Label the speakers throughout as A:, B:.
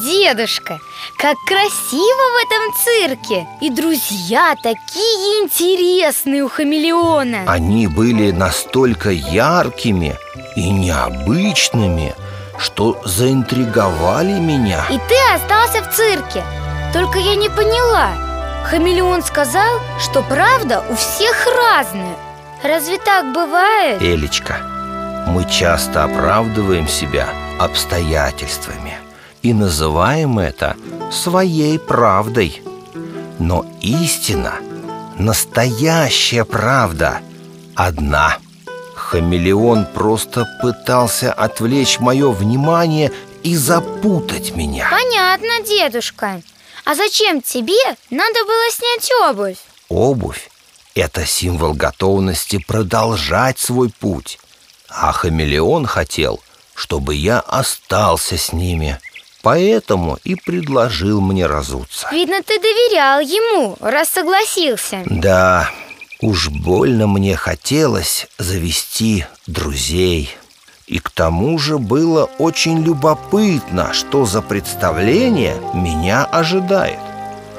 A: дедушка, как красиво в этом цирке. И друзья такие интересные у хамелеона.
B: Они были настолько яркими и необычными, что заинтриговали меня.
A: И ты остался в цирке. Только я не поняла. Хамелеон сказал, что правда у всех разная. Разве так бывает?
B: Элечка, мы часто оправдываем себя обстоятельствами и называем это своей правдой. Но истина, настоящая правда, одна. Хамелеон просто пытался отвлечь мое внимание и запутать меня.
A: Понятно, дедушка. А зачем тебе надо было снять обувь?
B: Обувь – это символ готовности продолжать свой путь. А хамелеон хотел, чтобы я остался с ними. Поэтому и предложил мне разуться.
A: Видно, ты доверял ему, раз согласился.
B: Да, уж больно мне хотелось завести друзей. И к тому же было очень любопытно, что за представление меня ожидает.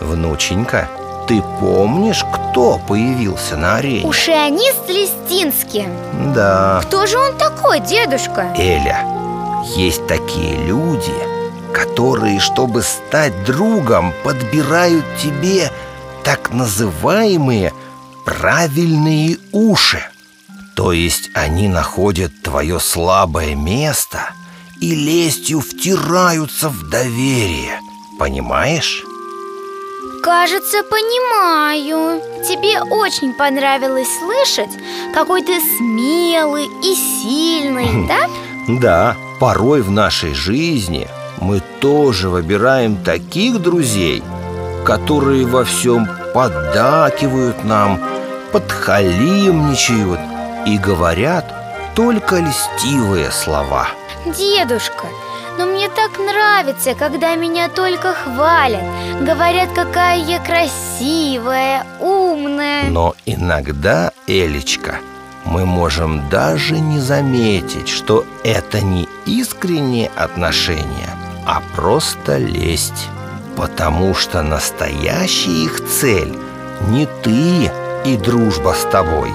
B: Внученька, ты помнишь, кто появился на арене?
A: Ушианист Листинский
B: Да
A: Кто же он такой, дедушка?
B: Эля, есть такие люди, которые, чтобы стать другом, подбирают тебе так называемые правильные уши То есть они находят твое слабое место и лестью втираются в доверие Понимаешь?
A: Кажется, понимаю Тебе очень понравилось слышать, какой ты смелый и сильный, да?
B: Да, порой в нашей жизни мы тоже выбираем таких друзей, которые во всем поддакивают нам, подхалимничают и говорят только льстивые слова.
A: Дедушка, но мне так нравится, когда меня только хвалят Говорят, какая я красивая, умная
B: Но иногда, Элечка, мы можем даже не заметить, что это не искренние отношения, а просто лесть Потому что настоящая их цель не ты и дружба с тобой,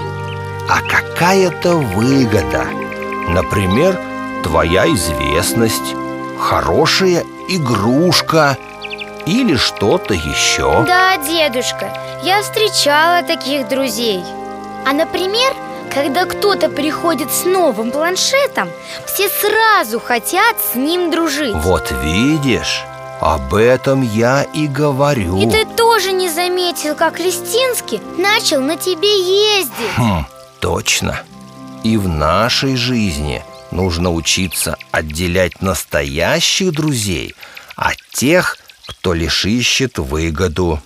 B: а какая-то выгода. Например, твоя известность хорошая игрушка или что-то еще
A: Да, дедушка, я встречала таких друзей. А, например, когда кто-то приходит с новым планшетом Все сразу хотят с ним дружить.
B: Вот видишь, об этом я и говорю.
A: И ты тоже не заметил, как Листинский начал на тебе ездить.
B: Хм, точно. И в нашей жизни нужно учиться отделять настоящих друзей от тех, кто лишь ищет выгоду.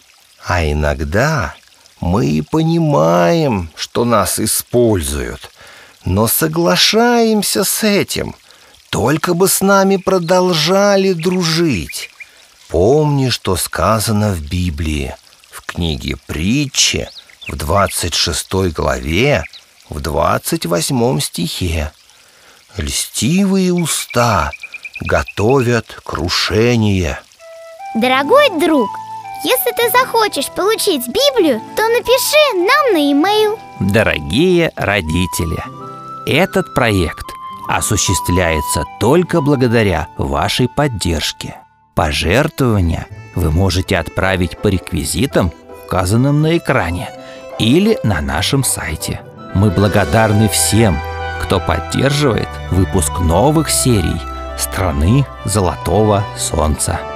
B: А иногда мы понимаем, что нас используют, но соглашаемся с этим, только бы с нами продолжали дружить. Помни, что сказано в Библии, в книге притчи, в 26 главе, в 28 стихе. Льстивые уста готовят крушение.
C: Дорогой друг, если ты захочешь получить Библию, то напиши нам на e-mail.
D: Дорогие родители, этот проект осуществляется только благодаря вашей поддержке. Пожертвования вы можете отправить по реквизитам, указанным на экране, или на нашем сайте. Мы благодарны всем, кто поддерживает выпуск новых серий «Страны Золотого Солнца».